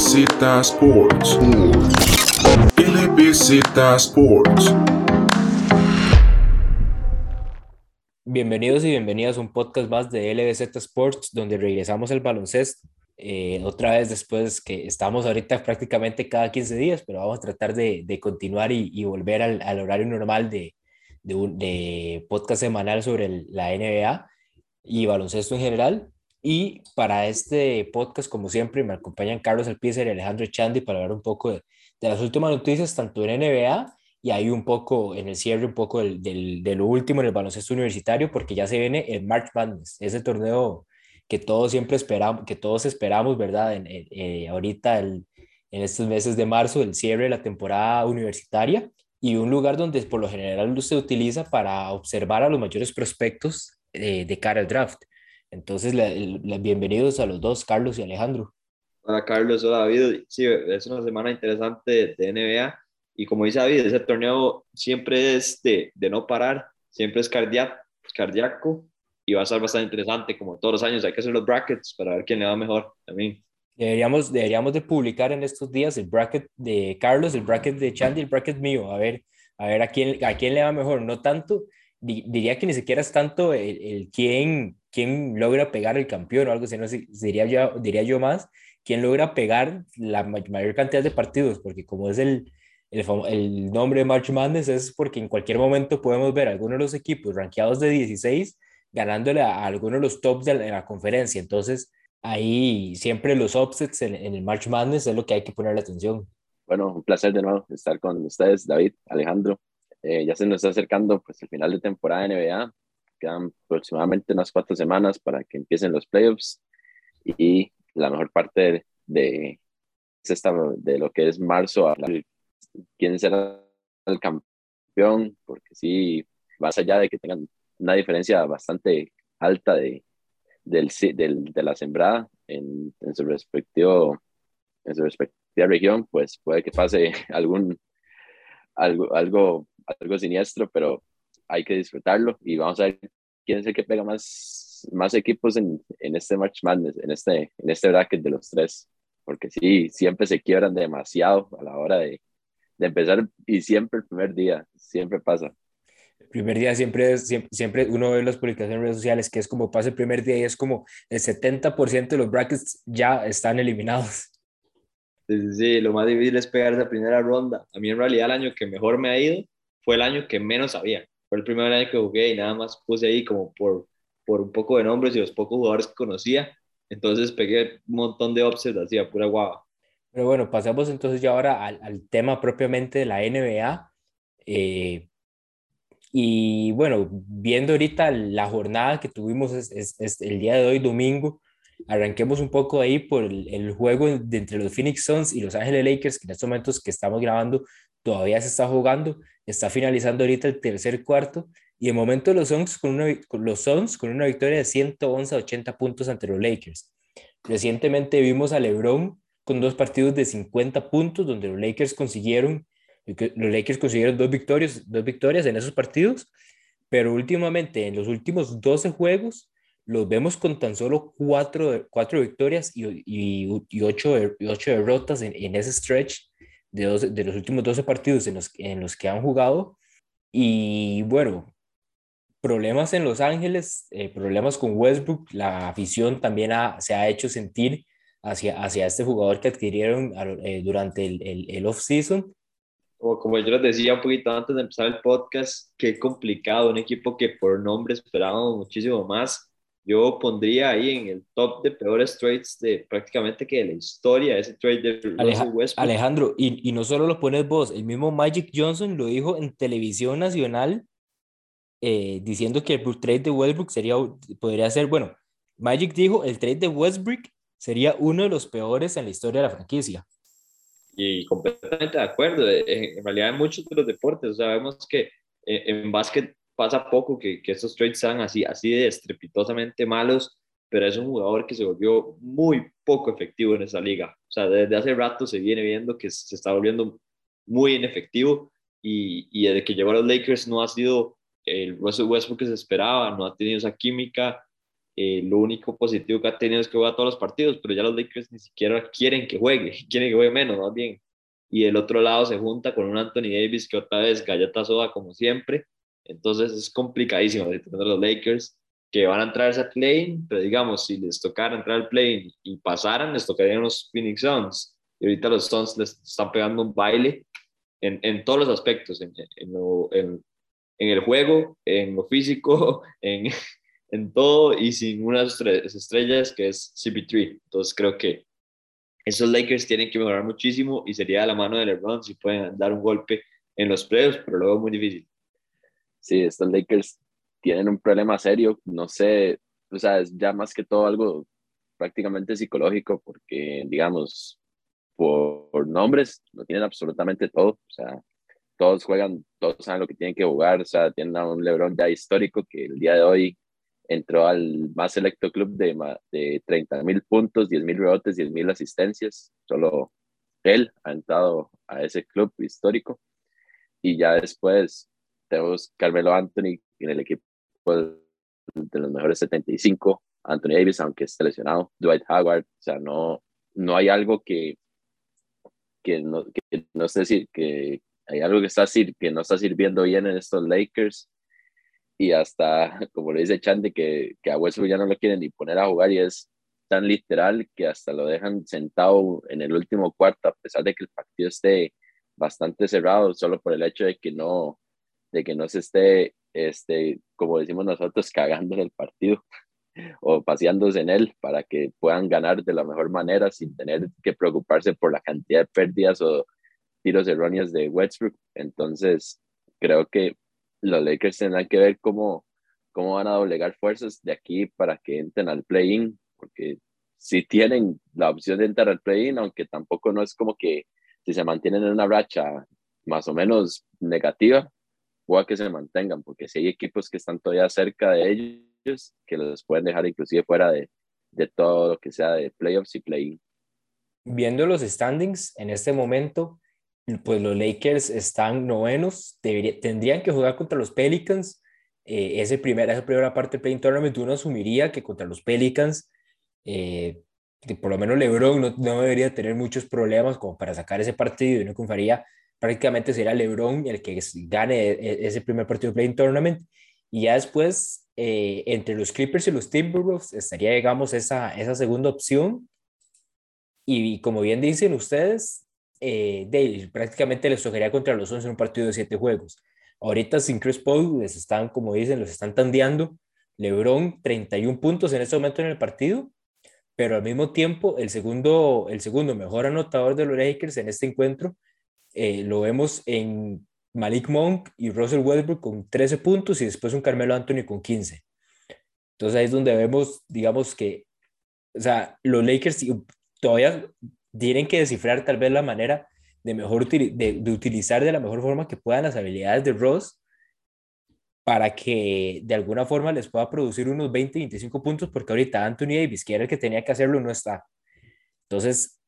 LBZ Sports. LBZ Sports. Bienvenidos y bienvenidas a un podcast más de LBZ Sports, donde regresamos al baloncesto. Eh, otra vez después que estamos ahorita prácticamente cada 15 días, pero vamos a tratar de, de continuar y, y volver al, al, horario normal de, de, un, de podcast semanal sobre el, la NBA y baloncesto en general. Y para este podcast, como siempre, me acompañan Carlos Alpícer y Alejandro Chandi para hablar un poco de, de, las últimas noticias, tanto en NBA y ahí un poco en el cierre, un poco del, del, de lo último en el baloncesto universitario, porque ya se viene el March Madness, ese torneo que todos siempre esperamos, que todos esperamos, ¿verdad? En, eh, ahorita, el, en estos meses de marzo, el cierre de la temporada universitaria y un lugar donde por lo general se utiliza para observar a los mayores prospectos de cara al draft. Entonces, la, bienvenidos a los dos, Carlos y Alejandro. Hola Carlos, hola David. Sí, es una semana interesante de NBA y como dice David, ese torneo siempre es de, de no parar, siempre es cardíaco, cardíaco y va a ser bastante interesante, como todos los años hay que hacer los brackets para ver quién le va mejor también. Deberíamos, deberíamos de publicar en estos días el bracket de Carlos, el bracket de Chandy, el bracket mío, a ver, a ver a quién, a quién le va mejor, no tanto, diría que ni siquiera es tanto el, el quién, quién logra pegar el campeón o algo así, no sé, diría yo, diría yo más, quién logra pegar la mayor cantidad de partidos, porque como es el, el, el nombre de March Madness es porque en cualquier momento podemos ver algunos de los equipos rankeados de 16 ganándole a, a algunos de los tops de la, de la, conferencia. Entonces, ahí siempre los offsets en, en, el March Madness es lo que hay que ponerle atención. Bueno, un placer de nuevo estar con ustedes, David, Alejandro. Eh, ya se nos está acercando pues el final de temporada de NBA. Quedan aproximadamente unas cuatro semanas para que empiecen los playoffs y la mejor parte de, de, de lo que es marzo quién será el campeón, porque sí, más allá de que tengan una diferencia bastante alta de, del, del, de la sembrada en, en, su respectivo, en su respectiva región, pues puede que pase algún, algo, algo, algo siniestro, pero hay que disfrutarlo y vamos a ver quién es el que pega más, más equipos en, en este March Madness, en este, en este bracket de los tres, porque sí, siempre se quiebran demasiado a la hora de, de empezar y siempre el primer día, siempre pasa primer día siempre, es, siempre, siempre, uno ve las publicaciones en redes sociales que es como pasa el primer día y es como el 70% de los brackets ya están eliminados. Sí, sí, lo más difícil es pegar esa primera ronda. A mí en realidad el año que mejor me ha ido fue el año que menos sabía. Fue el primer año que jugué y nada más puse ahí como por, por un poco de nombres y los pocos jugadores que conocía. Entonces pegué un montón de offsets así a pura guava. Pero bueno, pasamos entonces ya ahora al, al tema propiamente de la NBA. Eh, y bueno, viendo ahorita la jornada que tuvimos es, es, el día de hoy, domingo, arranquemos un poco ahí por el, el, juego entre los Phoenix Suns y los Ángeles Lakers, que en estos momentos que estamos grabando todavía se está jugando, está finalizando ahorita el tercer cuarto, y de momento los Suns con una, los Suns con una victoria de 111 a 80 puntos ante los Lakers. Recientemente vimos a LeBron con dos partidos de 50 puntos, donde los Lakers consiguieron los Lakers consiguieron dos victorias, dos victorias en esos partidos, pero últimamente en los últimos 12 juegos los vemos con tan solo cuatro, cuatro victorias y, y, y, ocho, ocho derrotas en, en, ese stretch de, 12, de los últimos 12 partidos en los, en los que han jugado. Y bueno, problemas en Los Ángeles, eh, problemas con Westbrook, la afición también se ha hecho sentir hacia, hacia este jugador que adquirieron eh, durante el, el, el off-season como, como yo les decía un poquito antes de empezar el podcast, qué complicado, un equipo que por nombre esperábamos muchísimo más. Yo pondría ahí en el top de peores trades de prácticamente que de la historia, ese trade de Aleja Westbrook. Alejandro, y, y no solo lo pones vos, el mismo Magic Johnson lo dijo en televisión nacional, eh, diciendo que el trade de Westbrook sería, podría ser, bueno, Magic dijo, el trade de Westbrook sería uno de los peores en la historia de la franquicia y completamente de acuerdo. Eh, en realidad, en muchos de los deportes, sabemos que eh, en básquet pasa poco que, estos trades sean así, así de estrepitosamente malos, pero es un jugador que se volvió muy poco efectivo en esa liga. O sea, desde hace rato se viene viendo que se está volviendo muy inefectivo y, y desde que llegó a los Lakers no ha sido el Russell Westbrook que se esperaba, no ha tenido esa química. eh, lo único positivo que ha tenido es que juega todos los partidos, pero ya los Lakers ni siquiera quieren que juegue, quieren que juegue menos, más bien. Y el otro lado se junta con un Anthony Davis que otra vez galleta soda como siempre. Entonces es complicadísimo de tener los Lakers que van a entrar a ese play, pero digamos, si les tocara entrar al play y pasaran, les tocarían los Phoenix Suns. Y ahorita los Suns les están pegando un baile en, en todos los aspectos, en, en, el juego, en lo físico, en, todo y sin unas estrellas que es CP3. Entonces creo que esos Lakers tienen que mejorar muchísimo y sería a la mano de LeBron si pueden dar un golpe en los playoffs, pero luego muy difícil. Sí, estos Lakers tienen un problema serio, no sé, o sea, es ya más que todo algo prácticamente psicológico, porque, digamos, por, nombres, no tienen absolutamente todo, o sea, todos juegan, todos saben lo que tienen que jugar, o sea, tienen a un LeBron ya histórico que el día de hoy entró al más selecto club de, de 30 mil puntos, 10 mil rebotes, 10 mil asistencias, solo él ha entrado a ese club histórico, y ya después tenemos Carmelo Anthony en el equipo de los mejores 75, Anthony Davis, aunque esté lesionado, Dwight Howard, o sea, no, no hay algo que, que, no, no sé decir, que hay algo que, está, que no está sirviendo bien en estos Lakers. Y hasta, como le dice Chandy, que, que a Westbrook ya no lo quieren ni poner a jugar y es tan literal que hasta lo dejan sentado en el último cuarto, a pesar de que el partido esté bastante cerrado, solo por el hecho de que no, de que no se esté este, como decimos nosotros, cagando en el partido o paseándose en él para que puedan ganar de la mejor manera sin tener que preocuparse por la cantidad de pérdidas o tiros erróneos de Westbrook. Entonces, creo que los Lakers tendrán que ver cómo, cómo van a doblegar fuerzas de aquí para que entren al play-in, porque si tienen la opción de entrar al play-in, aunque tampoco no es como que si se mantienen en una racha más o menos negativa, a que se mantengan, porque si hay equipos que están todavía cerca de ellos, que los pueden dejar inclusive fuera de, de todo lo que sea de playoffs y play-in. Viendo los standings en este momento, pues los Lakers están novenos, tendrían que jugar contra los Pelicans. Eh, ese primer, esa primera parte del play tournament uno asumiría que contra los Pelicans, eh, por lo menos LeBron no, no, debería tener muchos problemas como para sacar ese partido y no confiaría prácticamente será LeBron el que gane e, e, ese primer partido de Play Tournament. Y ya después, eh, entre los Clippers y los Timberwolves, estaría, digamos, esa, esa segunda opción. Y, como bien dicen ustedes, eh, prácticamente les tocaría contra los 11 en un partido de 7 juegos. Ahorita sin Chris Paul les están, como dicen, los están tandeando. LeBron 31 puntos en este momento en el partido, pero al mismo tiempo el segundo, el segundo mejor anotador de los Lakers en este encuentro eh, lo vemos en Malik Monk y Russell Westbrook con 13 puntos y después un Carmelo Anthony con 15. Entonces ahí es donde vemos, digamos que, o sea, los Lakers todavía tienen que descifrar tal vez la manera de, mejor de, de utilizar de la mejor forma que puedan las habilidades de Ross para que de alguna forma les pueda producir unos 20, 25 puntos, porque ahorita Anthony Davis, que era el que tenía que hacerlo, no está. Entonces,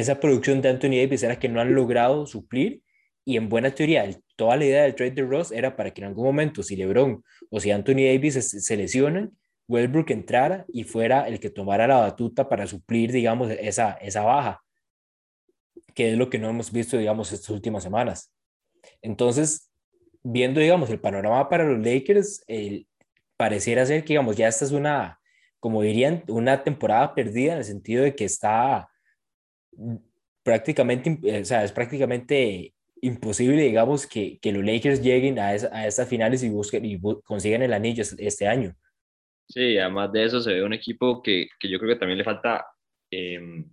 esa producción de Anthony Davis era que no han logrado suplir y en buena teoría toda la idea del trade de Ross era para que en algún momento si LeBron o si Anthony Davis se, lesionan, Westbrook entrara y fuera el que tomara la batuta para suplir, digamos, esa, esa baja, que es lo que no hemos visto, digamos, estas últimas semanas. Entonces, viendo, digamos, el panorama para los Lakers, pareciera ser que, digamos, ya esta es una, como dirían, una temporada perdida en el sentido de que está prácticamente, o sea, es prácticamente imposible, digamos, que, que los Lakers lleguen a, a estas finales y, busquen, y consigan el anillo este año. Sí, además de eso se ve un equipo que, que yo creo que también le falta em,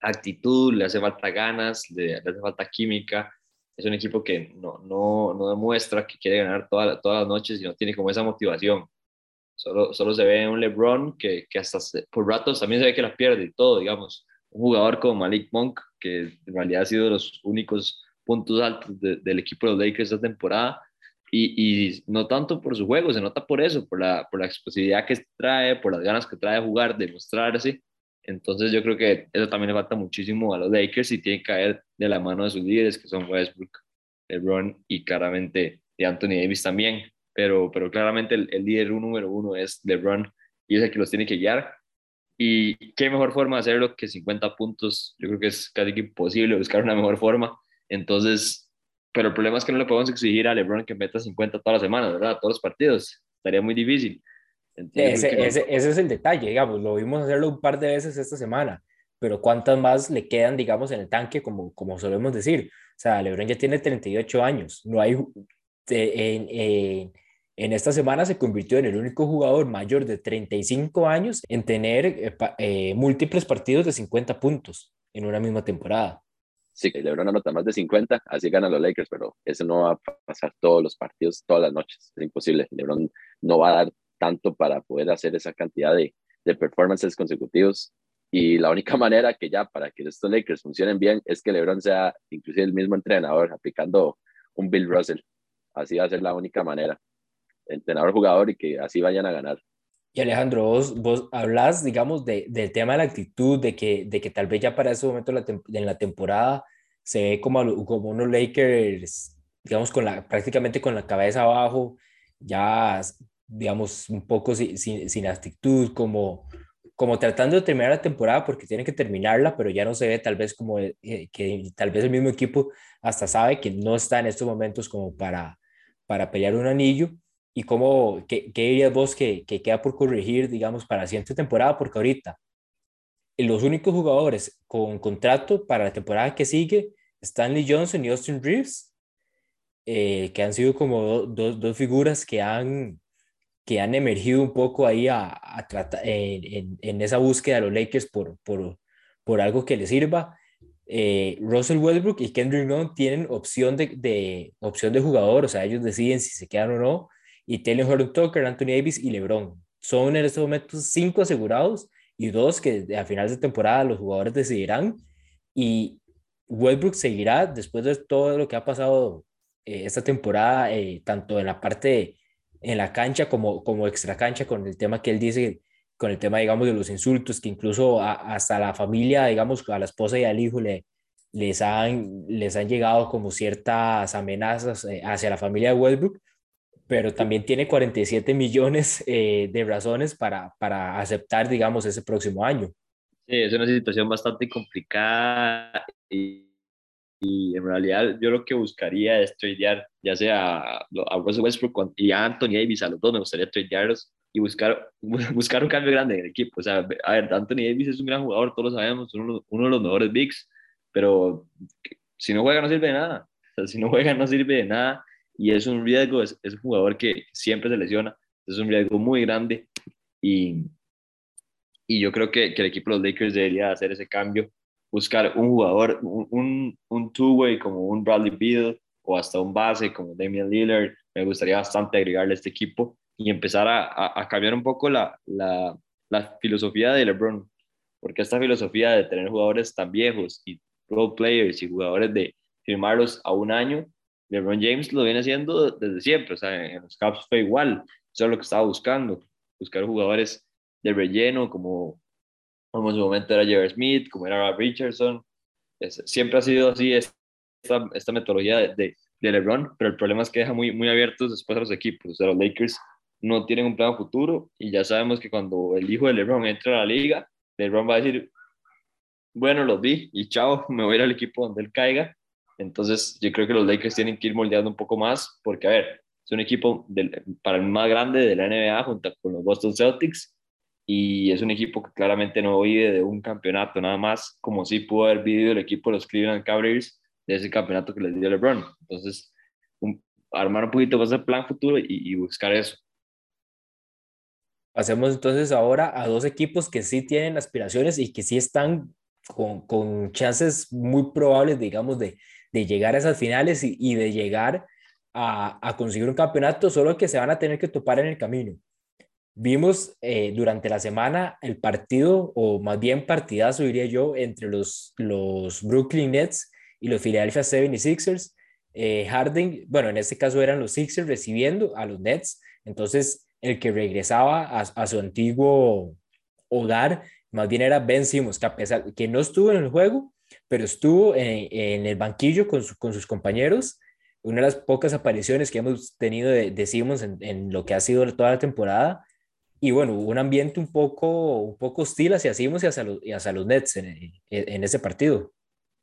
actitud, le hace falta ganas, le, hace falta química. Es un equipo que no, no, no demuestra que quiere ganar toda, todas las noches y no tiene como esa motivación. Solo, solo se ve un LeBron que, que hasta por ratos también se ve que la pierde y todo, digamos un jugador como Malik Monk, que en realidad ha sido de los únicos puntos altos del equipo de los Lakers esta temporada, y, y, no tanto por su juego, se nota por eso, por la, por la explosividad que trae, por las ganas que trae de jugar, de mostrarse. Entonces yo creo que eso también le falta muchísimo a los Lakers y tiene que caer de la mano de sus líderes, que son Westbrook, LeBron y claramente de Anthony Davis también. Pero, pero claramente el, el líder número uno es LeBron y es el que los tiene que guiar. Y qué mejor forma de hacerlo que 50 puntos. Yo creo que es casi que imposible buscar una mejor forma. Entonces, pero el problema es que no le podemos exigir a LeBron que meta 50 todas las semanas, ¿verdad? Todos los partidos. Estaría muy difícil. ese, ese, ese, es el detalle, digamos. Lo vimos hacerlo un par de veces esta semana, pero ¿cuántas más le quedan, digamos, en el tanque, como, como solemos decir? O sea, LeBron ya tiene 38 años. No hay. En, en esta semana se convirtió en el único jugador mayor de 35 años en tener eh, eh, múltiples partidos de 50 puntos en una misma temporada. Sí, LeBron anota más de 50, así ganan los Lakers, pero eso no va a pasar todos los partidos, todas las noches. Es imposible. LeBron no va a dar tanto para poder hacer esa cantidad de, de performances consecutivos. Y la única manera que ya para que estos Lakers funcionen bien es que LeBron sea inclusive el mismo entrenador aplicando un Bill Russell. Así va a ser la única manera. Entrenador-jugador y que así vayan a ganar. Y Alejandro, vos, vos hablas, digamos, de, del tema de la actitud, de que, de que tal vez ya para ese momento en la temporada se ve como, como unos Lakers, digamos, con la, prácticamente con la cabeza abajo, ya, digamos, un poco sin, sin, actitud, como, como tratando de terminar la temporada porque tienen que terminarla, pero ya no se ve tal vez como eh, que tal vez el mismo equipo hasta sabe que no está en estos momentos como para, para pelear un anillo y cómo, qué, qué dirías vos que, que, queda por corregir, digamos, para la siguiente temporada, porque ahorita los únicos jugadores con contrato para la temporada que sigue, Stanley Johnson y Austin Reeves, eh, que han sido como dos, dos figuras que han, que han emergido un poco ahí a, a tratar, en, en, esa búsqueda de los Lakers por, por, por algo que les sirva. Eh, Russell Westbrook y Kendrick Nunn tienen opción de, de, opción de jugador, o sea, ellos deciden si se quedan o no y Taylor Horton Tucker, Anthony Davis y LeBron. Son en estos momentos cinco asegurados y dos que a final de temporada los jugadores decidirán. Y Westbrook seguirá después de todo lo que ha pasado eh, esta temporada, eh, tanto en la parte en la cancha como, como extra cancha, con el tema que él dice, con el tema, digamos, de los insultos, que incluso hasta la familia, digamos, a la esposa y al hijo le, les, han, les han llegado como ciertas amenazas eh, hacia la familia de Westbrook pero también tiene 47 millones eh, de razones para, para aceptar, digamos, ese próximo año. Sí, es una situación bastante complicada y, y en realidad yo lo que buscaría es tradear ya sea a Russell Westbrook y a Anthony Davis, a los dos me gustaría tradearlos y buscar, buscar un cambio grande en el equipo. O sea, a ver, Anthony Davis es un gran jugador, todos lo sabemos, uno, uno de los mejores bigs, pero si no juega no sirve de nada. O sea, si no juega no sirve de nada y es un riesgo, es, es un jugador que siempre se lesiona, es un riesgo muy grande y, y yo creo que, que, el equipo de los Lakers debería hacer ese cambio, buscar un jugador, un, un two-way como un Bradley Beal o hasta un base como Damian Lillard, me gustaría bastante agregarle a este equipo y empezar a, a, cambiar un poco la, la, la, filosofía de LeBron, porque esta filosofía de tener jugadores tan viejos y role players y jugadores de firmarlos a un año LeBron James lo viene haciendo desde siempre, o sea, en los Caps fue igual, eso es lo que estaba buscando, buscar jugadores de relleno como, como en su momento era Jerry Smith, como era Richardson, siempre ha sido así esta, esta metodología de, de, LeBron, pero el problema es que deja muy, muy abiertos después a los equipos, o sea, los Lakers no tienen un plan futuro y ya sabemos que cuando el hijo de LeBron entra a la liga, LeBron va a decir, bueno, los vi y chao, me voy al equipo donde él caiga entonces, yo creo que los Lakers tienen que ir moldeando un poco más, porque, a ver, es un equipo del, para el más grande de la NBA junto con los Boston Celtics, y es un equipo que claramente no vive de un campeonato, nada más como si pudo haber vivido el equipo de los Cleveland Cavaliers de ese campeonato que les dio LeBron. Entonces, armar un poquito más el plan futuro y, y buscar eso. Pasemos entonces ahora a dos equipos que sí tienen aspiraciones y que sí están con, con chances muy probables, digamos, de, de llegar a esas finales y, de llegar a, conseguir un campeonato, solo que se van a tener que topar en el camino. Vimos eh, durante la semana el partido, o más bien partidazo, diría yo, entre los, los Brooklyn Nets y los Philadelphia 76ers. Eh, Harden, bueno, en este caso eran los Sixers recibiendo a los Nets, entonces el que regresaba a, a su antiguo hogar, más bien era Ben Simmons, a que no estuvo en el juego, pero estuvo en, el banquillo con, con, sus compañeros. Una de las pocas apariciones que hemos tenido de, de Simmons en, en, lo que ha sido toda la temporada. y bueno, hubo un ambiente un poco, un poco hostil hacia Simmons y hacia los, y hacia los Nets en, en, ese partido.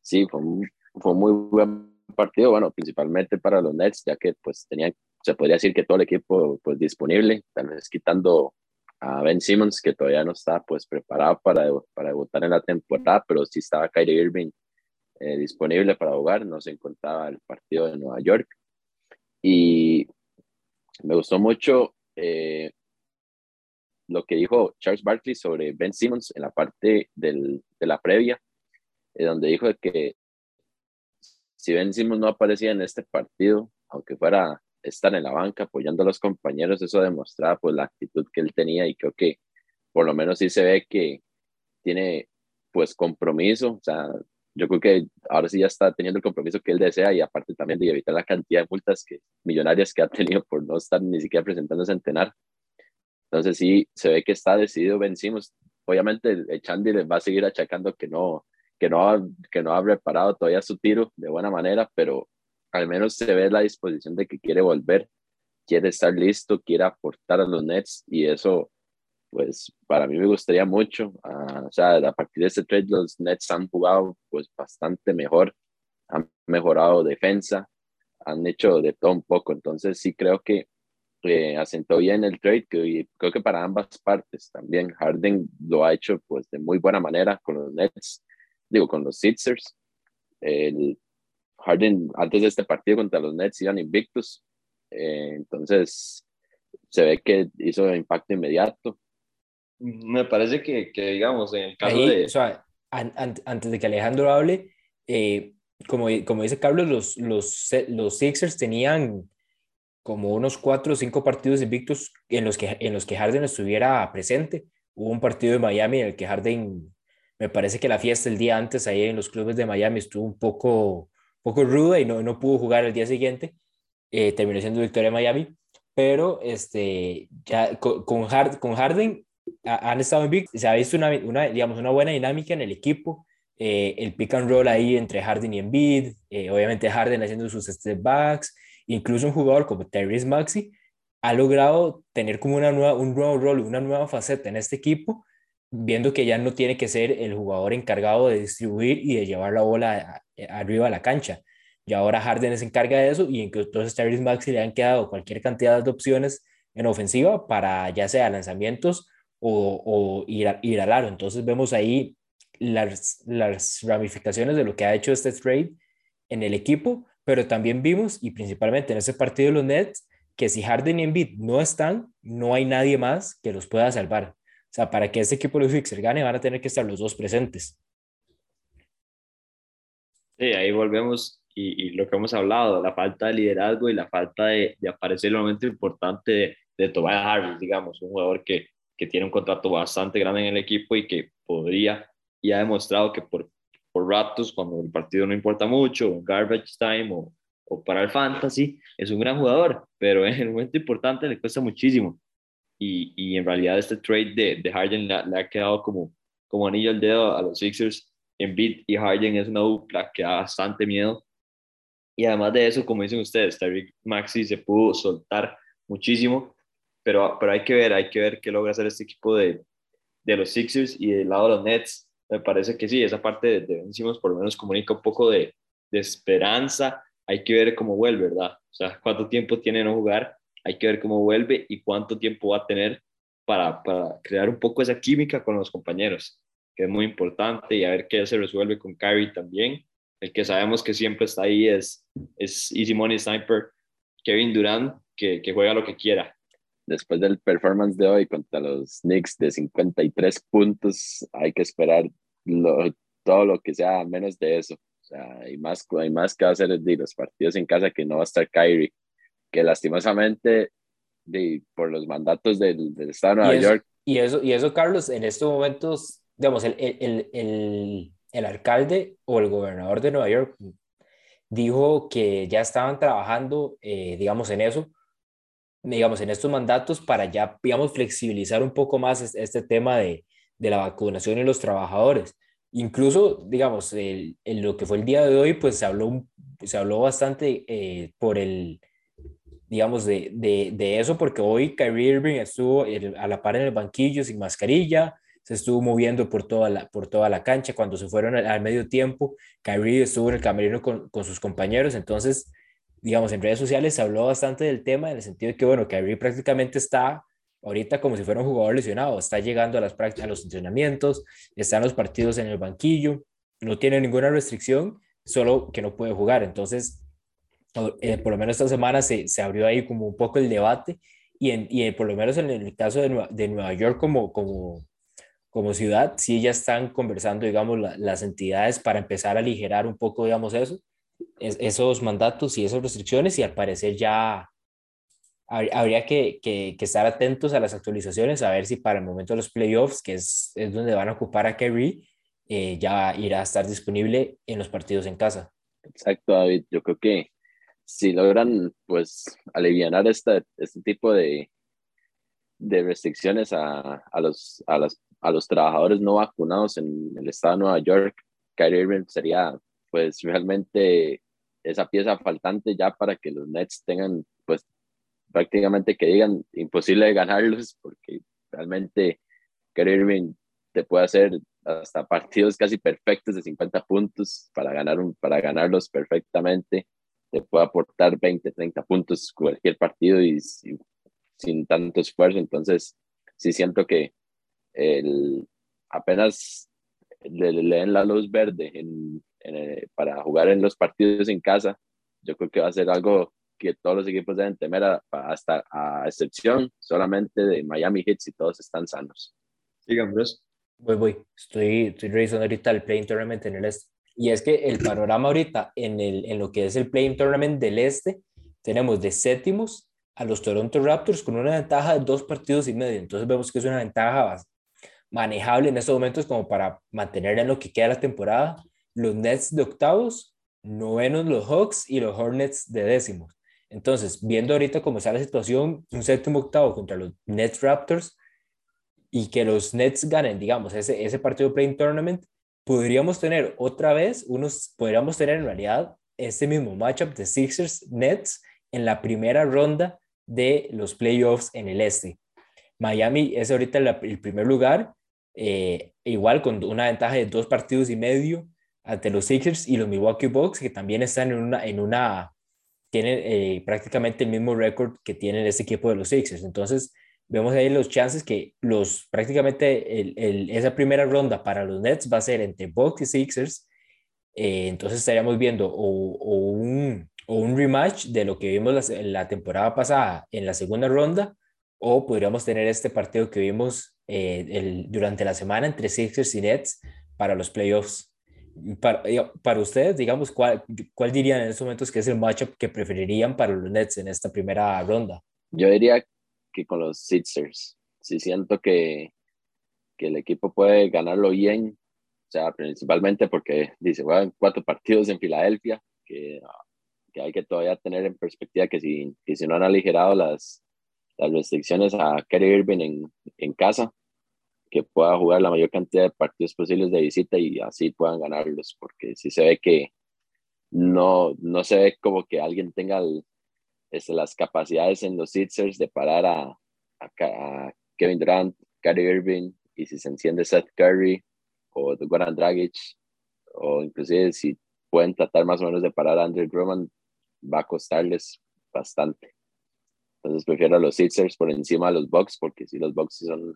Sí, fue un, fue muy buen partido, bueno, principalmente para los Nets, ya que pues tenían, se podría decir que todo el equipo pues disponible, tal vez quitando a Ben Simmons, que todavía no está pues preparado para, para debutar en la temporada, pero sí estaba Kyrie Irving eh, disponible para jugar, no se encontraba el partido de Nueva York. Y me gustó mucho eh, lo que dijo Charles Barkley sobre Ben Simmons en la parte del, de la previa, eh, donde dijo que si Ben Simmons no aparecía en este partido, aunque fuera estar en la banca apoyando a los compañeros, eso demostraba pues la actitud que él tenía y creo que por lo menos sí se ve que tiene pues compromiso, o sea, yo creo que ahora sí ya está teniendo el compromiso que él desea y aparte también de evitar la cantidad de multas que, millonarias que ha tenido por no estar ni siquiera presentándose a entrenar. Entonces sí, se ve que está decidido vencimos. Obviamente el Chandy le va a seguir achacando que no, que no, ha, que no ha preparado todavía su tiro de buena manera, pero al menos se ve la disposición de que quiere volver, quiere estar listo, quiere aportar a los Nets y eso pues para mí me gustaría mucho. Uh, o sea, a partir de este trade los Nets han jugado pues bastante mejor, han mejorado defensa, han hecho de todo un poco. Entonces sí creo que eh, asentó bien el trade, que creo que para ambas partes también. Harden lo ha hecho pues de muy buena manera con los Nets, digo, con los Sixers. Harden antes de este partido contra los Nets iban invictos, eh, entonces se ve que hizo impacto inmediato me parece que, que digamos, en el caso de... O sea, antes de que Alejandro hable, eh, como, como dice Carlos, los, los, los Sixers tenían como unos cuatro o cinco partidos invictos en los, que, en los que Harden estuviera presente. Hubo un partido de Miami en el que Harden, me parece que la fiesta el día antes ahí en los clubes de Miami estuvo un poco, poco ruda y no, no pudo jugar el día siguiente. Eh, terminó siendo victoria de Miami, pero este, ya con, con, con Harden han estado Big, se ha visto una, digamos, una buena dinámica en el equipo, eh, el pick and roll ahí entre Harden y Embiid, eh, obviamente Harden haciendo sus step backs, incluso un jugador como Tyrese Maxi ha logrado tener como una nueva, un nuevo rol, una nueva faceta en este equipo, viendo que ya no tiene que ser el jugador encargado de distribuir y de llevar la bola arriba a la cancha. Y ahora Harden se encarga de eso y entonces Tyrese Maxi le han quedado cualquier cantidad de opciones en ofensiva para ya sea lanzamientos o, ir, a, ir al aro. Entonces vemos ahí las, las ramificaciones de lo que ha hecho este trade en el equipo, pero también vimos, y principalmente en ese partido de los Nets, que si Harden y Embiid no están, no hay nadie más que los pueda salvar. O sea, para que este equipo de Sixers gane, van a tener que estar los dos presentes. Sí, ahí volvemos y, y, lo que hemos hablado, la falta de liderazgo y la falta de, de aparecer el momento importante de, de Tobias Harris, digamos, un jugador que, que tiene un contrato bastante grande en el equipo y que podría y ha demostrado que por, por ratos, cuando el partido no importa mucho, garbage time o, o para el fantasy, es un gran jugador, pero en el momento importante le cuesta muchísimo. Y, y en realidad este trade de, de Harden le, le, ha quedado como, como anillo al dedo a los Sixers. Embiid y Harden es una dupla que da bastante miedo. Y además de eso, como dicen ustedes, Tyreek Maxi se pudo soltar muchísimo pero, pero hay que ver, hay que ver qué logra hacer este equipo de, de los Sixers y del lado de los Nets. Me parece que sí, esa parte de, de por lo menos comunica un poco de, de esperanza. Hay que ver cómo vuelve, ¿verdad? O sea, cuánto tiempo tiene no jugar, hay que ver cómo vuelve y cuánto tiempo va a tener para, para crear un poco esa química con los compañeros, que es muy importante, y a ver qué se resuelve con Kyrie también. El que sabemos que siempre está ahí es, es Easy Money Sniper, Kevin Durant, que, que juega lo que quiera después del performance de hoy contra los Knicks de 53 puntos, hay que esperar todo lo que sea menos de eso. O sea, hay más, hay más que hacer de los partidos en casa que no va a estar Kyrie, que lastimosamente de, por los mandatos del, del Estado de Nueva York. Y eso, y eso, Carlos, en estos momentos, digamos, el, el, el, el alcalde o el gobernador de Nueva York dijo que ya estaban trabajando, eh, digamos, en eso, digamos, en estos mandatos para ya, digamos, flexibilizar un poco más este tema de, de la vacunación en los trabajadores. Incluso, digamos, en lo que fue el día de hoy, pues se habló, se habló bastante eh, por el, digamos, de, de, de eso, porque hoy Kyrie Irving estuvo a la par en el banquillo sin mascarilla, se estuvo moviendo por toda la, por toda la cancha. Cuando se fueron al, medio tiempo, Kyrie estuvo en el camerino con, con, sus compañeros. Entonces, digamos, en redes sociales se habló bastante del tema en el sentido de que, bueno, Kyrie prácticamente está ahorita como si fuera un jugador lesionado, está llegando a, las a los entrenamientos, está en los partidos en el banquillo, no tiene ninguna restricción, solo que no puede jugar. Entonces, eh, por lo menos esta semana se, se, abrió ahí como un poco el debate y, en, y por lo menos en el caso de Nueva, de Nueva York como, como, como ciudad, sí ya están conversando, digamos, las entidades para empezar a aligerar un poco, digamos, eso, esos mandatos y esas restricciones y al parecer ya habría que, que, estar atentos a las actualizaciones, a ver si para el momento de los playoffs, que es, es donde van a ocupar a Kerry, eh, ya irá a estar disponible en los partidos en casa. Exacto, David. Yo creo que si logran, pues, aliviar este, este tipo de, de restricciones a, a, los, a, las, a los trabajadores no vacunados en el estado de Nueva York, Kyrie Irving sería pues realmente esa pieza faltante ya para que los Nets tengan pues prácticamente que digan imposible de ganarlos porque realmente Kyrie Irving te puede hacer hasta partidos casi perfectos de 50 puntos para, ganar un, para ganarlos perfectamente. Te puede aportar 20, 30 puntos cualquier partido y, y sin tanto esfuerzo. Entonces, sí siento que el, apenas le, den la luz verde en, eh, para jugar en los partidos en casa, yo creo que va a ser algo que todos los equipos deben temer hasta a excepción solamente de Miami Heat si todos están sanos. Sigan, Bruce. Voy, voy. Estoy, estoy revisando ahorita el Play Tournament en el este. Y es que el panorama ahorita en, el, en lo que es el Play Tournament del este, tenemos de séptimos a los Toronto Raptors con una ventaja de dos partidos y medio. Entonces vemos que es una ventaja manejable en estos momentos como para mantener en lo que queda la temporada. Los Nets de octavos, novenos los Hawks y los Hornets de décimos. Entonces, viendo ahorita cómo está la situación, un séptimo octavo contra los Nets Raptors y que los Nets ganen, digamos, ese, ese partido Playing Tournament, podríamos tener otra vez, unos, podríamos tener en realidad este mismo matchup de Sixers Nets en la primera ronda de los playoffs en el este. Miami es ahorita el primer lugar eh, igual con una ventaja de dos partidos y medio ante los Sixers y los Milwaukee Bucks, que también están en una, en una tienen eh, prácticamente el mismo récord que tienen este equipo de los Sixers. Entonces, vemos ahí los chances que los prácticamente el, esa primera ronda para los Nets va a ser entre Bucks y Sixers. Eh, entonces estaríamos viendo o, o, un, o, un, rematch de lo que vimos la, la temporada pasada en la segunda ronda o podríamos tener este partido que vimos eh, el, durante la semana entre Sixers y Nets para los playoffs. Para, para ustedes, digamos, ¿cuál, ¿cuál dirían en estos momentos que es el matchup que preferirían para los Nets en esta primera ronda? Yo diría que con los Sixers. Sí siento que, que el equipo puede ganarlo bien, o sea, principalmente porque dice, bueno, cuatro partidos en Filadelfia, que, que hay que todavía tener en perspectiva que si, que si no han aligerado las, las restricciones a Kerry Irving en, en casa, que pueda jugar la mayor cantidad de partidos posibles de visita y así puedan ganarlos, porque si se ve que no, no se ve como que alguien tenga este, las capacidades en los Sixers de parar a, a, Kevin Durant, Kyrie Irving, y si se enciende Seth Curry o Goran Dragic, o inclusive si pueden tratar más o menos de parar a Andrew Drummond, va a costarles bastante. Entonces prefiero a los Sixers por encima de los Bucks, porque si los Bucks son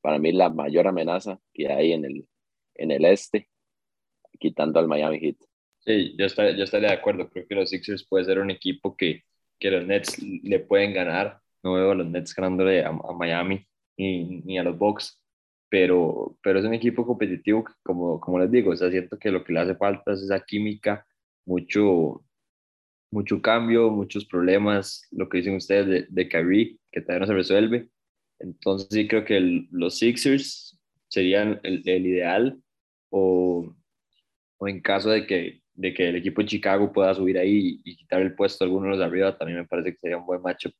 para mí la mayor amenaza que hay en el, en el este, quitando al Miami Heat. Sí, yo estaría, yo estaría de acuerdo. Creo que los Sixers puede ser un equipo que, que los Nets le pueden ganar. No veo a los Nets ganándole a, Miami ni, ni, a los Bucks, pero, pero es un equipo competitivo que, como, como les digo, o sea, siento que lo que le hace falta es esa química, mucho, mucho cambio, muchos problemas, lo que dicen ustedes de, de Kyrie, que todavía no se resuelve, entonces sí creo que los Sixers serían el, ideal o, o, en caso de que, de que el equipo de Chicago pueda subir ahí y, quitar el puesto a alguno de los de arriba, también me parece que sería un buen matchup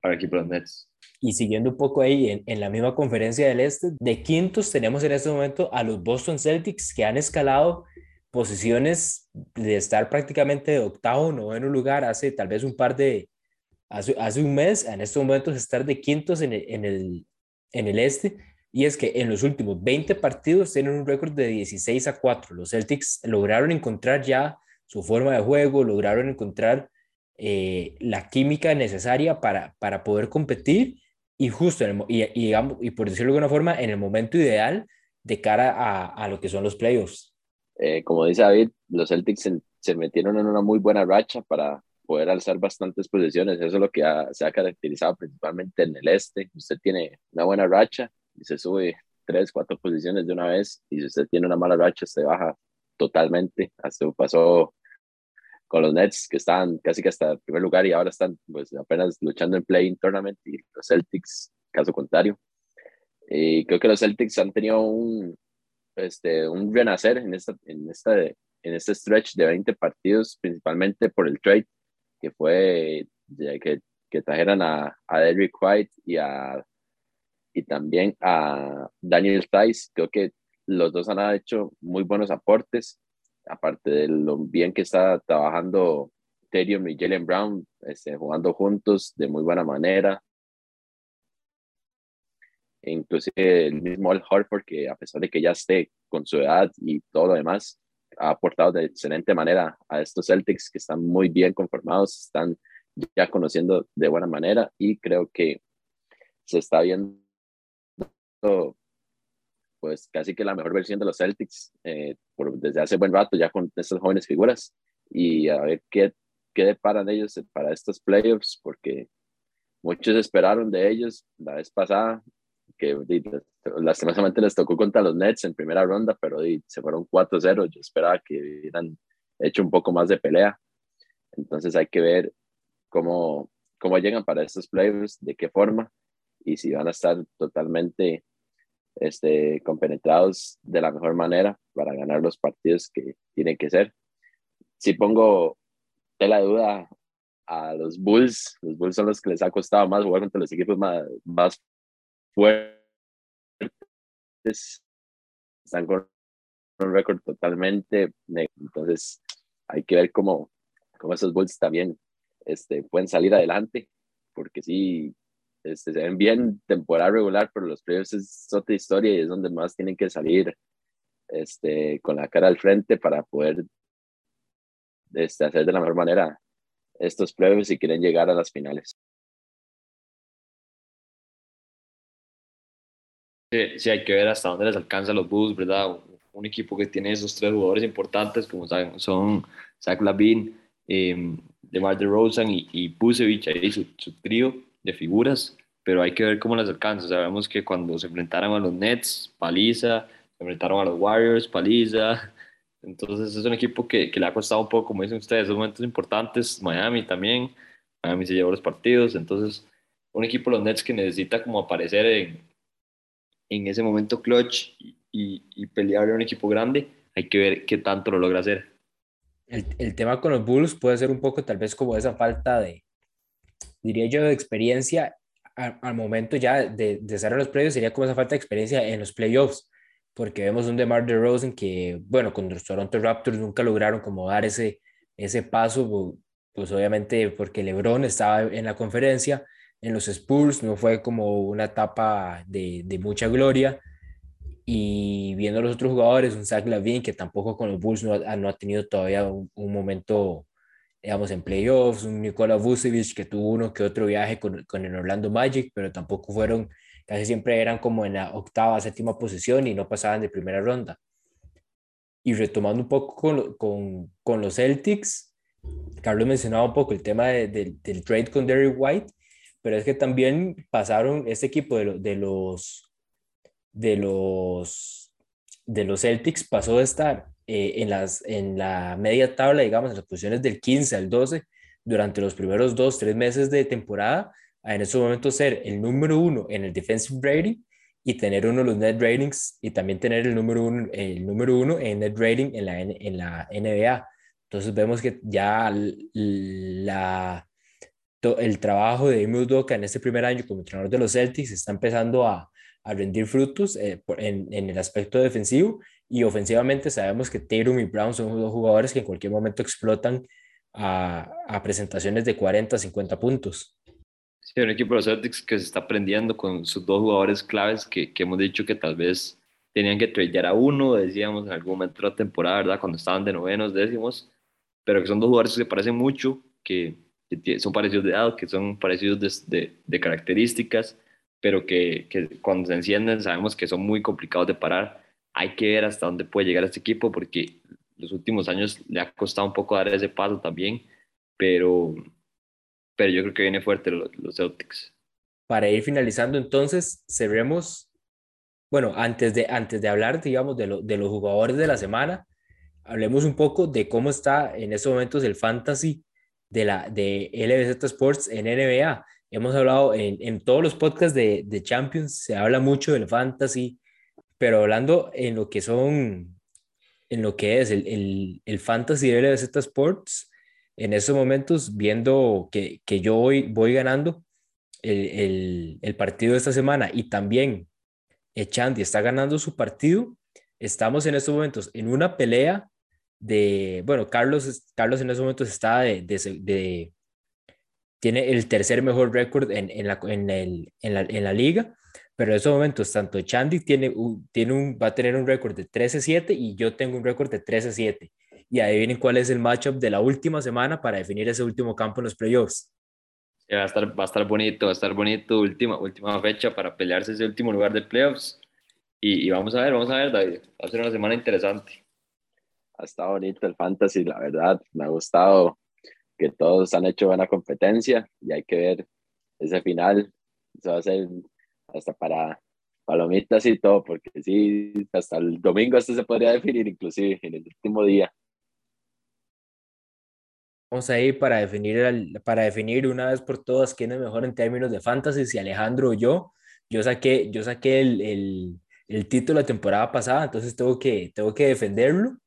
para el equipo de los Nets. Y siguiendo un poco ahí en, en, la misma conferencia del Este, de quintos tenemos en este momento a los Boston Celtics que han escalado posiciones de estar prácticamente de octavo, noveno lugar hace tal vez un par de, hace, hace un mes, en estos momentos estar de quintos en el, en el, en el este, y es que en los últimos 20 partidos tienen un récord de 16 a 4. Los Celtics lograron encontrar ya su forma de juego, lograron encontrar eh, la química necesaria para, para poder competir y justo, y, digamos, y por decirlo de alguna forma, en el momento ideal de cara a, a lo que son los playoffs. Eh, como dice David, los Celtics se, metieron en una muy buena racha para poder alzar bastantes posiciones. Eso es lo que se ha caracterizado principalmente en el este. Usted tiene una buena racha y se sube tres, cuatro posiciones de una vez. Y si usted tiene una mala racha, se baja totalmente. Hasta pasó con los Nets, que estaban casi que hasta el primer lugar y ahora están pues apenas luchando en play tournament y los Celtics, caso contrario. Y creo que los Celtics han tenido un, este, un renacer en, esta, en, esta, en este stretch de 20 partidos, principalmente por el trade, que fue que, que trajeran a, a Derrick White y, a, y también a Daniel Tice. Creo que los dos han hecho muy buenos aportes, aparte de lo bien que está trabajando Terium y Jalen Brown, este, jugando juntos de muy buena manera inclusive el mismo Al Hartford, que a pesar de que ya esté con su edad y todo lo demás, ha aportado de excelente manera a estos Celtics que están muy bien conformados, están ya conociendo de buena manera y creo que se está viendo pues casi que la mejor versión de los Celtics eh, desde hace buen rato ya con estas jóvenes figuras y a ver qué, qué deparan ellos para estos playoffs porque muchos esperaron de ellos la vez pasada que lastimosamente les tocó contra los Nets en primera ronda, pero se fueron 4-0. Yo esperaba que hubieran hecho un poco más de pelea. Entonces hay que ver cómo, cómo llegan para estos playoffs, de qué forma y si van a estar totalmente este, compenetrados de la mejor manera para ganar los partidos que tienen que ser. Si pongo de la duda a los Bulls, los Bulls son los que les ha costado más jugar contra los equipos más, más fuertes, están con un récord totalmente negro. Entonces, hay que ver cómo, cómo esos Bulls también este, pueden salir adelante, porque sí, este, se ven bien temporada regular, pero los playoffs es otra historia y es donde más tienen que salir este, con la cara al frente para poder este, hacer de la mejor manera estos playoffs si quieren llegar a las finales. Sí, hay que ver hasta dónde les alcanza los Bulls, ¿verdad? Un, equipo que tiene esos tres jugadores importantes, como saben, son Zach Lavin, eh, DeMar DeRozan y, y Pusevich, ahí su, su trío de figuras, pero hay que ver cómo les alcanza. Sabemos que cuando se enfrentaron a los Nets, paliza, se enfrentaron a los Warriors, paliza. Entonces es un equipo que, que le ha costado un poco, como dicen ustedes, esos momentos importantes. Miami también, Miami se llevó los partidos. Entonces, un equipo, los Nets, que necesita como aparecer en, en ese momento clutch y, y pelearle a un equipo grande, hay que ver qué tanto lo logra hacer. El, el, tema con los Bulls puede ser un poco tal vez como esa falta de, diría yo, de experiencia al, momento ya de, de cerrar los playoffs, sería como esa falta de experiencia en los playoffs, porque vemos un DeMar DeRozan que, bueno, con los Toronto Raptors nunca lograron como dar ese, ese paso, pues obviamente porque LeBron estaba en la conferencia, en los Spurs, no fue como una etapa de, de mucha gloria. Y viendo a los otros jugadores, un Zach Lavin, que tampoco con los Bulls no no ha tenido todavía un, un, momento, digamos, en playoffs, un Nikola Vucevic que tuvo uno que otro viaje con, con, el Orlando Magic, pero tampoco fueron, casi siempre eran como en la octava, séptima posición y no pasaban de primera ronda. Y retomando un poco con, con, con los Celtics, Carlos mencionaba un poco el tema de, de, del trade con Derry White, pero es que también pasaron este equipo de, de los de los de los Celtics pasó de estar eh, en, las, en la media tabla, digamos, en las posiciones del 15 al 12 durante los primeros dos, tres meses de temporada, a en ese momento ser el número uno en el defensive rating y tener uno de los net ratings y también tener el número uno, el número uno en net rating en la, en la NBA. Entonces vemos que ya la, el trabajo de Emil Doka en este primer año como entrenador de los Celtics está empezando a, a rendir frutos eh, en, en, el aspecto defensivo y ofensivamente sabemos que Tatum y Brown son dos jugadores que en cualquier momento explotan a, a presentaciones de 40, 50 puntos. Sí, un equipo de Celtics que se está aprendiendo con sus dos jugadores claves que, que hemos dicho que tal vez tenían que tradear a uno, decíamos en algún momento de la temporada, ¿verdad? Cuando estaban de novenos, décimos, pero que son dos jugadores que se parecen mucho, que, que son parecidos de edad, que son parecidos de, de, de características, pero que, que, cuando se encienden sabemos que son muy complicados de parar. Hay que ver hasta dónde puede llegar este equipo porque los últimos años le ha costado un poco dar ese paso también, pero, pero yo creo que viene fuerte los, los Celtics. Para ir finalizando entonces, cerremos bueno, antes de, antes de hablar, digamos, de, lo, de los jugadores de la semana, hablemos un poco de cómo está en estos momentos el fantasy de, la, de LBZ Sports en NBA. Hemos hablado en, en todos los podcasts de, de, Champions, se habla mucho del fantasy, pero hablando en lo que son, en lo que es el, el, el fantasy de LBZ Sports, en estos momentos, viendo que, que yo voy, voy ganando el, el, partido de esta semana y también Echandi está ganando su partido. Estamos en estos momentos en una pelea de, bueno, Carlos, Carlos en estos momentos está de, de, tiene el tercer mejor récord en, en, la, en, el, en, la, en la liga, pero en estos momentos tanto Chandy tiene, tiene un, va a tener un récord de 13-7 y yo tengo un récord de 13-7. Y adivinen cuál es el matchup de la última semana para definir ese último campo en los playoffs. Va a estar, va a estar bonito, va a estar bonito, última, última fecha para pelearse ese último lugar de playoffs. Y, y, vamos a ver, vamos a ver, David. Va a ser una semana interesante. Ha estado bonito el fantasy, la verdad. Me ha gustado que todos han hecho buena competencia y hay que ver ese final. Eso va a ser hasta para palomitas y todo, porque sí, hasta el domingo esto se podría definir, inclusive en el último día. Vamos a ir para definir, para definir una vez por todas quién es mejor en términos de fantasy, si Alejandro o yo. Yo saqué, yo saqué el, el, el título la temporada pasada, entonces tengo que, tengo que defenderlo.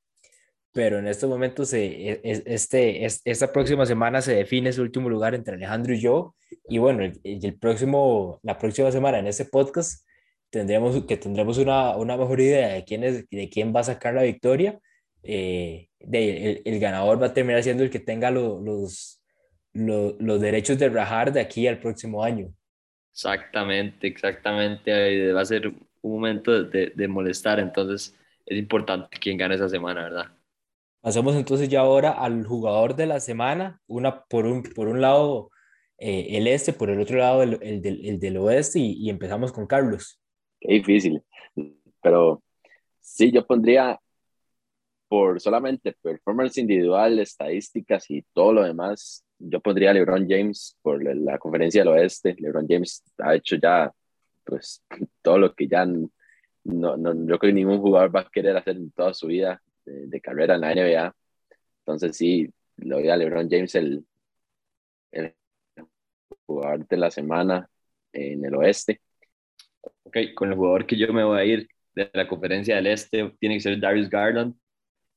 Pero en estos momentos, eh, este, esta próxima semana se define ese último lugar entre Alejandro y yo. Y bueno, el, el próximo, la próxima semana en ese podcast tendremos, que tendremos una, una mejor idea de quién, es, de quién va a sacar la victoria eh, de, el, el, ganador va a terminar siendo el que tenga lo, los, lo, los derechos de rajar de aquí al próximo año. Exactamente, exactamente. Va a ser un momento de, de, molestar, entonces es importante quién gane esa semana, ¿verdad? Pasamos entonces ya ahora al jugador de la semana, una por un, por un lado eh, el este, por el otro lado el, el, del, el del, oeste y, y empezamos con Carlos. Qué difícil, pero sí, yo pondría por solamente performance individual, estadísticas y todo lo demás, yo pondría a LeBron James por la conferencia del oeste. LeBron James ha hecho ya pues todo lo que ya no, no, yo creo que ningún jugador va a querer hacer en toda su vida de, de carrera en la NBA. Entonces sí, le doy a LeBron James el, el jugador de la semana en el oeste. Ok, con el jugador que yo me voy a ir de la conferencia del este tiene que ser Darius Garland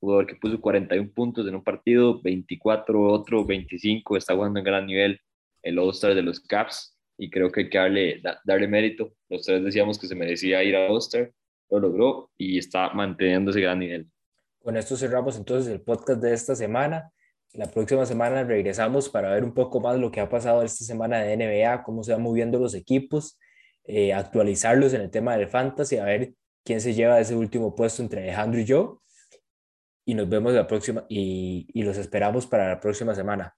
jugador que puso 41 puntos en un partido, 24 otro, 25, está jugando en gran nivel el All-Star de los Caps y creo que hay que darle, darle mérito. Los tres decíamos que se merecía ir a All-Star, lo logró y está manteniendo ese gran nivel. Con esto cerramos entonces el podcast de esta semana. La próxima semana regresamos para ver un poco más lo que ha pasado esta semana de NBA, cómo se van moviendo los equipos, eh, actualizarlos en el tema del fantasy, a ver quién se lleva ese último puesto entre Alejandro y yo. Y nos vemos la próxima y, los esperamos para la próxima semana.